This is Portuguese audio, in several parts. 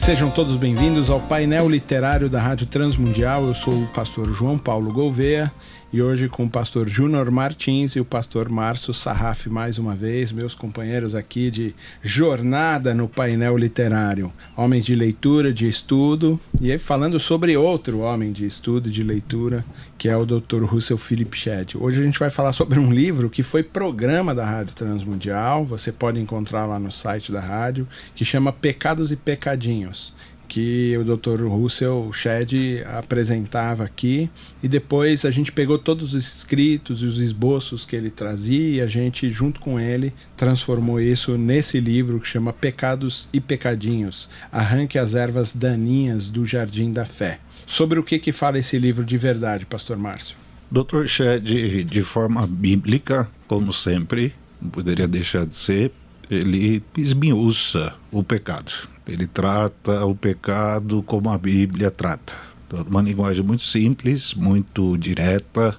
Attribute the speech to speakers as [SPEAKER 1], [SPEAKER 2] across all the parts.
[SPEAKER 1] Sejam todos bem-vindos ao painel literário da Rádio Transmundial. Eu sou o pastor João Paulo Gouveia e hoje com o pastor Júnior Martins e o pastor Márcio Sarraf mais uma vez, meus companheiros aqui de jornada no painel literário. Homens de leitura, de estudo, e falando sobre outro homem de estudo e de leitura, que é o Dr. Russell Philip Shedd. Hoje a gente vai falar sobre um livro que foi programa da Rádio Transmundial, você pode encontrar lá no site da rádio, que chama Pecados e Pecadinhos que o Dr. Russell Shedd apresentava aqui e depois a gente pegou todos os escritos e os esboços que ele trazia e a gente junto com ele transformou isso nesse livro que chama Pecados e Pecadinhos: Arranque as ervas daninhas do Jardim da Fé. Sobre o que que fala esse livro de verdade, pastor Márcio?
[SPEAKER 2] Dr. Shedd, de forma bíblica, como sempre, não poderia deixar de ser, ele esmiuça o pecado. Ele trata o pecado como a Bíblia trata. Uma linguagem muito simples, muito direta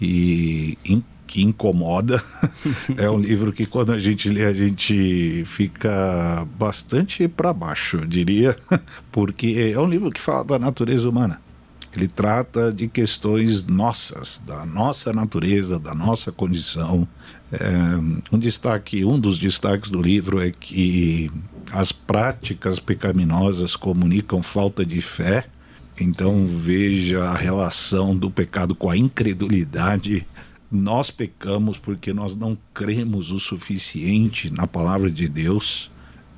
[SPEAKER 2] e que incomoda. é um livro que quando a gente lê a gente fica bastante para baixo, eu diria, porque é um livro que fala da natureza humana. Ele trata de questões nossas, da nossa natureza, da nossa condição. É, um destaque, um dos destaques do livro é que as práticas pecaminosas comunicam falta de fé. Então veja a relação do pecado com a incredulidade. Nós pecamos porque nós não cremos o suficiente na palavra de Deus.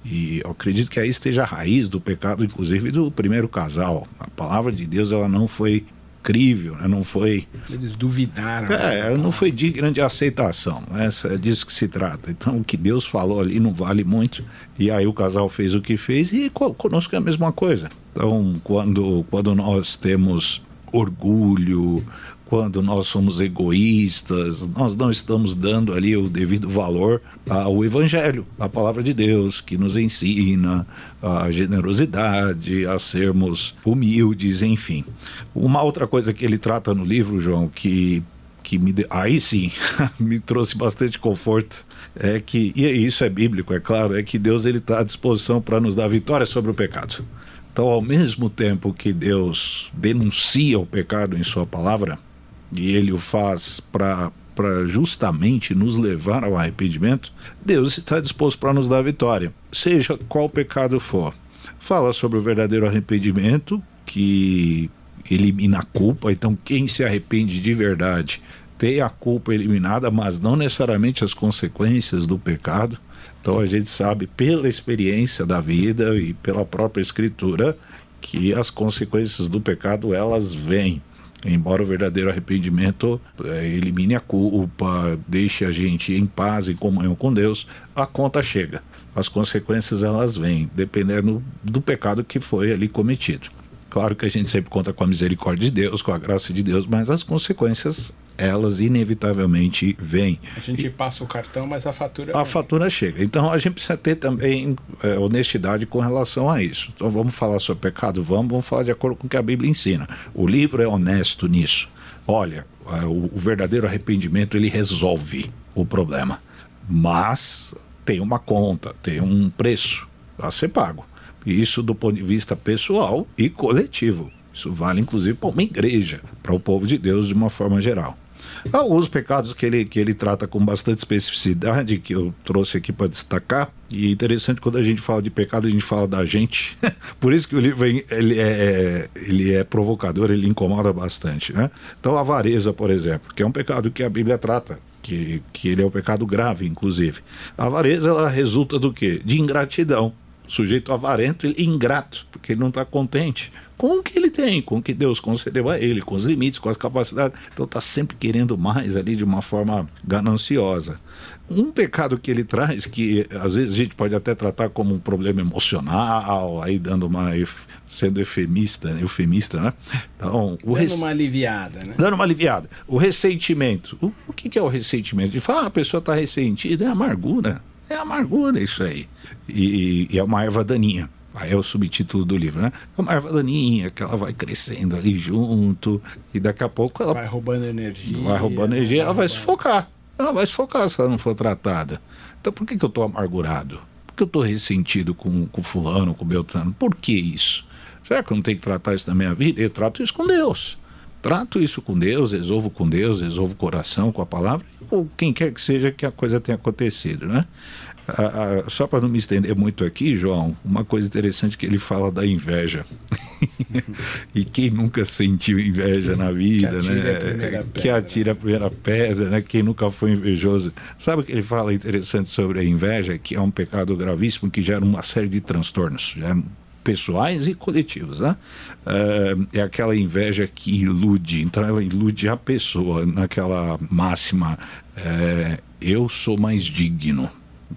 [SPEAKER 2] E eu acredito que aí esteja a raiz do pecado, inclusive do primeiro casal. A palavra de Deus ela não foi crível, né? não foi.
[SPEAKER 1] Eles duvidaram.
[SPEAKER 2] É, não foi digna de aceitação. Né? É disso que se trata. Então, o que Deus falou ali não vale muito. E aí o casal fez o que fez e conosco é a mesma coisa. Então, quando, quando nós temos orgulho, quando nós somos egoístas, nós não estamos dando ali o devido valor ao Evangelho, à palavra de Deus, que nos ensina a generosidade, a sermos humildes, enfim. Uma outra coisa que ele trata no livro, João, que que me aí sim me trouxe bastante conforto é que e isso é bíblico é claro é que Deus ele está à disposição para nos dar vitória sobre o pecado então ao mesmo tempo que Deus denuncia o pecado em sua palavra e ele o faz para para justamente nos levar ao arrependimento, Deus está disposto para nos dar vitória, seja qual pecado for. Fala sobre o verdadeiro arrependimento, que elimina a culpa, então quem se arrepende de verdade tem a culpa eliminada, mas não necessariamente as consequências do pecado. Então a gente sabe pela experiência da vida e pela própria escritura que as consequências do pecado elas vêm. Embora o verdadeiro arrependimento é, elimine a culpa, deixe a gente em paz e comunhão com Deus, a conta chega. As consequências elas vêm, dependendo do pecado que foi ali cometido. Claro que a gente sempre conta com a misericórdia de Deus, com a graça de Deus, mas as consequências elas inevitavelmente vêm.
[SPEAKER 1] A gente passa o cartão, mas a fatura.
[SPEAKER 2] A fatura chega. Então a gente precisa ter também é, honestidade com relação a isso. Então vamos falar sobre pecado? Vamos, vamos falar de acordo com o que a Bíblia ensina. O livro é honesto nisso. Olha, é, o, o verdadeiro arrependimento ele resolve o problema, mas tem uma conta, tem um preço a ser pago. Isso do ponto de vista pessoal e coletivo. Isso vale inclusive para uma igreja, para o povo de Deus de uma forma geral. Alguns pecados que ele, que ele trata com bastante especificidade, que eu trouxe aqui para destacar. E é interessante quando a gente fala de pecado, a gente fala da gente. Por isso que o livro ele é, ele é provocador, ele incomoda bastante. Né? Então, a avareza, por exemplo, que é um pecado que a Bíblia trata. Que, que ele é um pecado grave, inclusive. A avareza ela resulta do quê? De ingratidão. O sujeito avarento e ingrato, porque ele não está contente com o que ele tem, com o que Deus concedeu a ele, com os limites, com as capacidades. Então está sempre querendo mais ali de uma forma gananciosa. Um pecado que ele traz, que às vezes a gente pode até tratar como um problema emocional, aí dando uma sendo eufemista, né? eufemista, né?
[SPEAKER 1] Então, dando uma aliviada, né?
[SPEAKER 2] Dando uma aliviada. O ressentimento. O, o que, que é o ressentimento? De falar, ah, a pessoa está ressentida, é amargura. É amargura isso aí. E, e, é uma erva daninha. Aí é o subtítulo do livro, né? É uma erva daninha que ela vai crescendo ali junto e daqui a pouco ela
[SPEAKER 1] vai roubando energia.
[SPEAKER 2] Vai roubando energia, ela vai sufocar. Ela vai sufocar se ela não for tratada. Então por que, que eu estou amargurado? Por que eu estou ressentido com, com fulano, com Beltrano? Por que isso? Será que eu não tenho que tratar isso na minha vida? Eu trato isso com Deus. Trato isso com Deus, resolvo com Deus, resolvo o coração, com a palavra, ou quem quer que seja que a coisa tenha acontecido, né? Ah, ah, só para não me estender muito aqui, João, uma coisa interessante que ele fala da inveja. e quem nunca sentiu inveja na vida,
[SPEAKER 1] que
[SPEAKER 2] né? Que atira a primeira pedra, né? Quem nunca foi invejoso. Sabe o que ele fala interessante sobre a inveja? Que é um pecado gravíssimo que gera uma série de transtornos. Gera pessoais e coletivos, né? É, é aquela inveja que ilude, então ela ilude a pessoa naquela máxima: é, eu sou mais digno.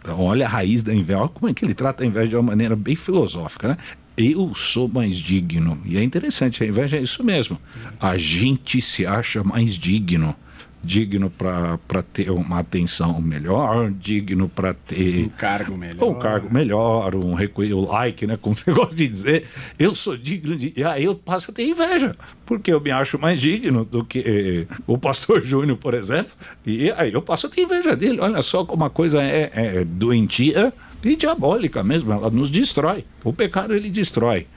[SPEAKER 2] Olha a raiz da inveja, olha como é que ele trata a inveja de uma maneira bem filosófica, né? Eu sou mais digno. E é interessante, a inveja é isso mesmo. A gente se acha mais digno digno para ter uma atenção melhor, digno para ter
[SPEAKER 1] um cargo melhor,
[SPEAKER 2] um cargo melhor, um o like, né, como você gosta de dizer. Eu sou digno de, e aí eu passo a ter inveja, porque eu me acho mais digno do que eh, o pastor Júnior, por exemplo, e aí eu passo a ter inveja dele. Olha só como a coisa é, é doentia e diabólica mesmo, ela nos destrói. O pecado ele destrói.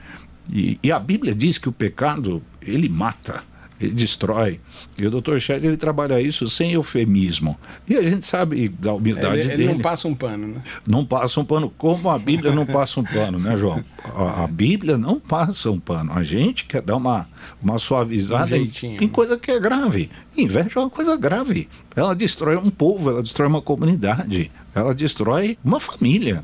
[SPEAKER 2] E, e a Bíblia diz que o pecado ele mata ele destrói. E o Dr. Shed ele trabalha isso sem eufemismo. E a gente sabe da humildade
[SPEAKER 1] ele,
[SPEAKER 2] dele.
[SPEAKER 1] Ele não passa um pano, né?
[SPEAKER 2] Não passa um pano, como a Bíblia não passa um pano, né, João? A, a Bíblia não passa um pano. A gente quer dar uma, uma suavizada um em, em né? coisa que é grave. Inveja é uma coisa grave. Ela destrói um povo, ela destrói uma comunidade, ela destrói uma família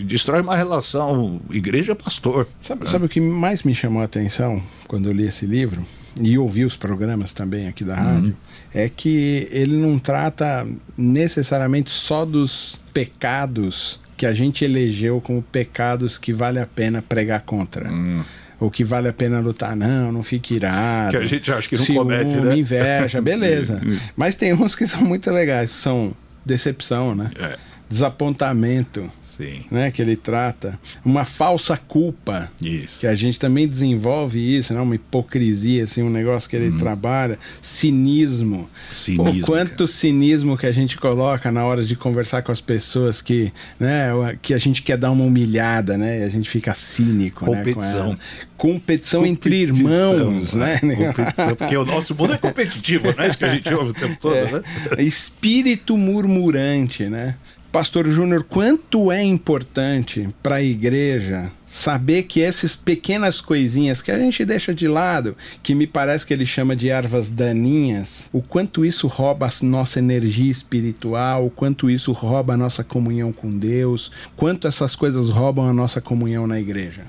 [SPEAKER 2] destrói uma relação igreja-pastor.
[SPEAKER 1] Sabe, sabe, o que mais me chamou a atenção quando eu li esse livro? e ouvir os programas também aqui da rádio, uhum. é que ele não trata necessariamente só dos pecados que a gente elegeu como pecados que vale a pena pregar contra. Uhum. Ou que vale a pena lutar, não, não fique irado.
[SPEAKER 2] Que a gente acha que não
[SPEAKER 1] ciúme,
[SPEAKER 2] comete, né?
[SPEAKER 1] inveja, beleza. Mas tem uns que são muito legais, são decepção, né? É. Desapontamento
[SPEAKER 2] Sim.
[SPEAKER 1] Né, que ele trata, uma falsa culpa,
[SPEAKER 2] isso.
[SPEAKER 1] que a gente também desenvolve isso, né, uma hipocrisia, assim, um negócio que ele hum. trabalha, cinismo.
[SPEAKER 2] Cinismo.
[SPEAKER 1] Pô, quanto cara. cinismo que a gente coloca na hora de conversar com as pessoas que, né, que a gente quer dar uma humilhada, né, e a gente fica cínico,
[SPEAKER 2] competição.
[SPEAKER 1] Né, competição, competição entre irmãos, né?
[SPEAKER 2] Competição, porque o nosso mundo é competitivo, não é isso que a gente ouve o tempo todo, é. né?
[SPEAKER 1] Espírito murmurante, né? Pastor Júnior, quanto é importante para a igreja saber que essas pequenas coisinhas que a gente deixa de lado, que me parece que ele chama de ervas daninhas, o quanto isso rouba a nossa energia espiritual, o quanto isso rouba a nossa comunhão com Deus, quanto essas coisas roubam a nossa comunhão na igreja.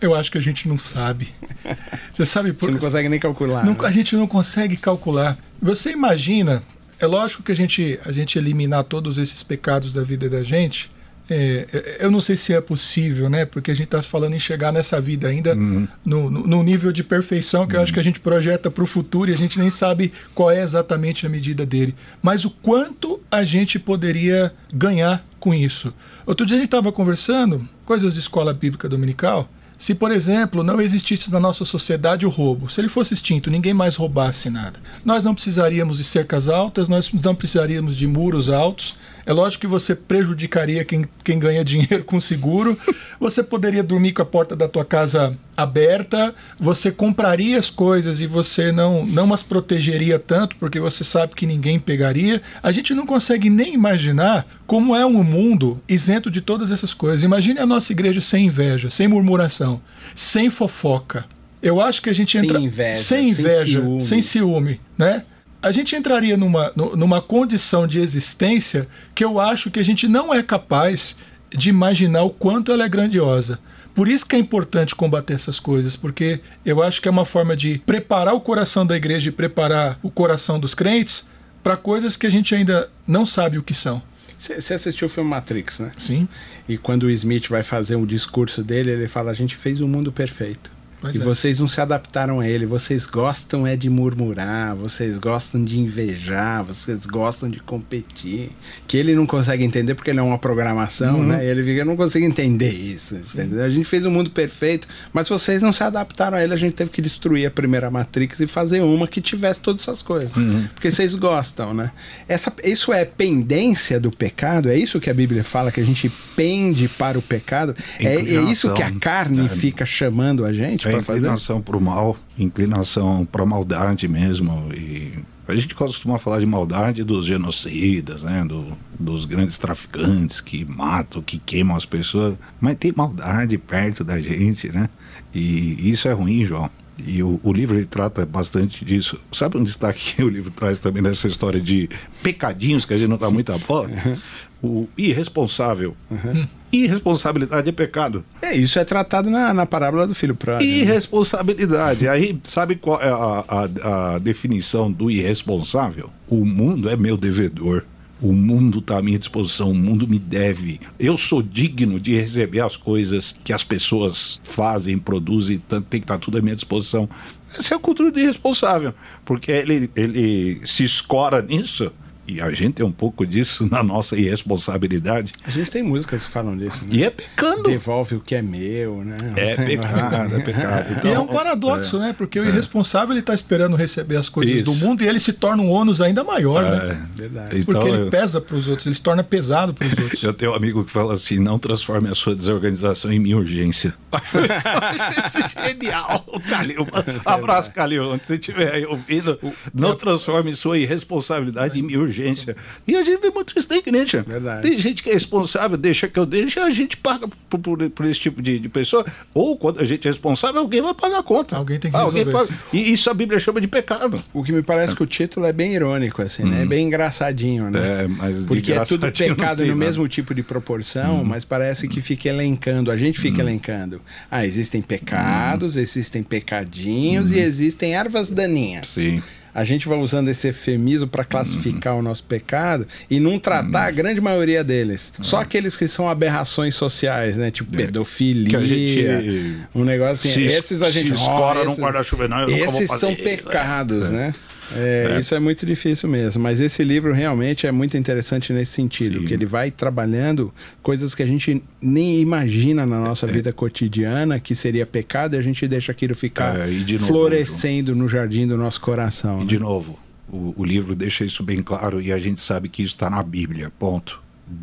[SPEAKER 3] Eu acho que a gente não sabe. Você sabe por
[SPEAKER 1] Você não consegue nem calcular.
[SPEAKER 3] Não,
[SPEAKER 1] né?
[SPEAKER 3] A gente não consegue calcular. Você imagina é lógico que a gente, a gente eliminar todos esses pecados da vida da gente, é, é eu não sei se é possível, né? Porque a gente está falando em chegar nessa vida ainda uhum. no, no, no, nível de perfeição que uhum. eu acho que a gente projeta para o futuro e a gente nem sabe qual é exatamente a medida dele. Mas o quanto a gente poderia ganhar com isso. Outro dia a gente estava conversando, coisas de escola bíblica dominical, se, por exemplo, não existisse na nossa sociedade o roubo, se ele fosse extinto, ninguém mais roubasse nada, nós não precisaríamos de cercas altas, nós não precisaríamos de muros altos, é lógico que você prejudicaria quem, quem ganha dinheiro com seguro. Você poderia dormir com a porta da tua casa aberta. Você compraria as coisas e você não, não as protegeria tanto porque você sabe que ninguém pegaria. A gente não consegue nem imaginar como é um mundo isento de todas essas coisas. Imagine a nossa igreja sem inveja, sem murmuração, sem fofoca. Eu acho que a gente entra
[SPEAKER 1] sem inveja,
[SPEAKER 3] sem, inveja, sem ciúme, sem ciúme né? A gente entraria numa, numa condição de existência que eu acho que a gente não é capaz de imaginar o quanto ela é grandiosa. Por isso que é importante combater essas coisas, porque eu acho que é uma forma de preparar o coração da igreja e preparar o coração dos crentes para coisas que a gente ainda não sabe o que são.
[SPEAKER 1] Você assistiu o filme Matrix, né?
[SPEAKER 3] Sim.
[SPEAKER 1] E quando o Smith vai fazer um discurso dele, ele fala: a gente fez o um mundo perfeito.
[SPEAKER 3] Pois
[SPEAKER 1] e
[SPEAKER 3] é.
[SPEAKER 1] vocês não se adaptaram a ele. Vocês gostam é de murmurar, vocês gostam de invejar, vocês gostam de competir. Que ele não consegue entender porque ele é uma programação,
[SPEAKER 2] Uhum.
[SPEAKER 1] né? Ele fica, eu não consigo entender isso. entendeu? A gente fez um mundo perfeito, mas vocês não se adaptaram a ele. A gente teve que destruir a primeira Matrix e fazer uma que tivesse todas essas coisas.
[SPEAKER 2] Uhum.
[SPEAKER 1] Porque vocês gostam, né? Essa, isso é pendência do pecado? É isso que a Bíblia fala, que a gente pende para o pecado? É, é isso que a carne fica chamando a gente para fazer?
[SPEAKER 2] inclinação para o mal, inclinação para a maldade mesmo. E a gente costuma falar de maldade dos genocidas, né? Do- dos grandes traficantes que matam, que queimam as pessoas. Mas tem maldade perto da gente, né? E isso é ruim, João. E o, o livro ele trata bastante disso. Sabe um destaque que o livro traz também nessa história de pecadinhos que a gente não dá muita bola? O irresponsável. Irresponsabilidade é pecado.
[SPEAKER 1] É, isso é tratado na, na parábola do filho pródigo. né?
[SPEAKER 2] Irresponsabilidade. Aí, sabe qual é a, a- a definição do irresponsável? O mundo é meu devedor. O mundo está à minha disposição, o mundo me deve. Eu sou digno de receber as coisas que as pessoas fazem, produzem, tem que estar tudo à minha disposição. Essa é a cultura do irresponsável, porque ele, ele se escora nisso, e a gente tem um pouco disso na nossa irresponsabilidade,
[SPEAKER 1] A gente tem músicas que falam disso, né?
[SPEAKER 2] e é pecando.
[SPEAKER 1] Devolve o que é meu, né?
[SPEAKER 2] É pecado, é pecado.
[SPEAKER 3] E é
[SPEAKER 2] Então,
[SPEAKER 3] um paradoxo, né? Porque o irresponsável ele está esperando receber as coisas
[SPEAKER 2] Isso.
[SPEAKER 3] do mundo e ele se torna um ônus ainda maior, né?
[SPEAKER 2] é,
[SPEAKER 1] Verdade.
[SPEAKER 2] então,
[SPEAKER 3] Porque ele
[SPEAKER 2] eu-
[SPEAKER 3] pesa para os outros, ele se torna pesado para os outros.
[SPEAKER 2] Eu tenho um amigo que fala assim: não transforme a sua desorganização em minha urgência. É genial, Calil. Abraço, Calil. Onde você estiver aí ouvindo, não transforme sua irresponsabilidade em minha urgência. E a gente vê muito isso na igreja.
[SPEAKER 1] Verdade.
[SPEAKER 2] Tem gente que é responsável, deixa que eu deixe, a gente paga por, por- por esse tipo de, de pessoa. Ou quando a gente é responsável, alguém vai pagar a conta.
[SPEAKER 3] Alguém tem que
[SPEAKER 2] Alguém
[SPEAKER 3] resolver.
[SPEAKER 2] paga. E isso a Bíblia chama de pecado.
[SPEAKER 1] O que me parece que o título é bem irônico, assim, né? É bem engraçadinho, né?
[SPEAKER 2] É, mas
[SPEAKER 1] Porque é tudo pecado
[SPEAKER 2] tem
[SPEAKER 1] no
[SPEAKER 2] nada.
[SPEAKER 1] mesmo tipo de proporção, mas parece que fica elencando, a gente fica elencando. Ah, existem pecados, existem pecadinhos e existem ervas daninhas.
[SPEAKER 2] Sim.
[SPEAKER 1] A gente vai usando esse eufemismo para classificar o nosso pecado e não tratar a grande maioria deles. Só aqueles que são aberrações sociais, né? Tipo pedofilia,
[SPEAKER 2] Que a gente
[SPEAKER 1] um negócio assim.
[SPEAKER 2] se,
[SPEAKER 1] esses a gente
[SPEAKER 2] se escora
[SPEAKER 1] "Ó,
[SPEAKER 2] num
[SPEAKER 1] esses-
[SPEAKER 2] guarda-chuva, não, eu
[SPEAKER 1] esses são
[SPEAKER 2] isso",
[SPEAKER 1] pecados, né? É, Isso é muito difícil mesmo, mas esse livro realmente é muito interessante nesse sentido,
[SPEAKER 2] Sim.
[SPEAKER 1] que ele vai trabalhando coisas que a gente nem imagina na
[SPEAKER 2] É.
[SPEAKER 1] nossa vida cotidiana que seria pecado e a gente deixa aquilo ficar
[SPEAKER 2] É, novo,
[SPEAKER 1] florescendo no jardim do nosso coração.
[SPEAKER 2] E
[SPEAKER 1] né?
[SPEAKER 2] de novo, o, o livro deixa isso bem claro e a gente sabe que isso está na Bíblia. Ponto.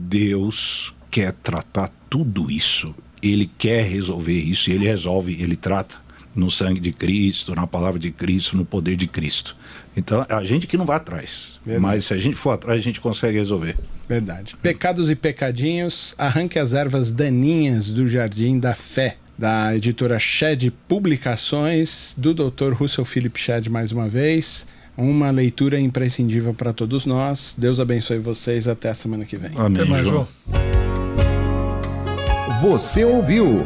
[SPEAKER 2] Deus quer tratar tudo isso. Ele quer resolver isso e ele resolve, ele trata no sangue de Cristo, na palavra de Cristo, no poder de Cristo. Então, a gente que não vai atrás.
[SPEAKER 1] Verdade.
[SPEAKER 2] Mas se a gente for atrás, a gente consegue resolver.
[SPEAKER 1] Verdade. Pecados e Pecadinhos, arranque as ervas daninhas do Jardim da Fé, da editora Shed Publicações, do Dr. Russell Philip Shed mais uma vez. Uma leitura imprescindível para todos nós. Deus abençoe vocês. Até a semana que vem.
[SPEAKER 2] Amém,
[SPEAKER 3] Até mais,
[SPEAKER 2] João.
[SPEAKER 3] João.
[SPEAKER 4] Você ouviu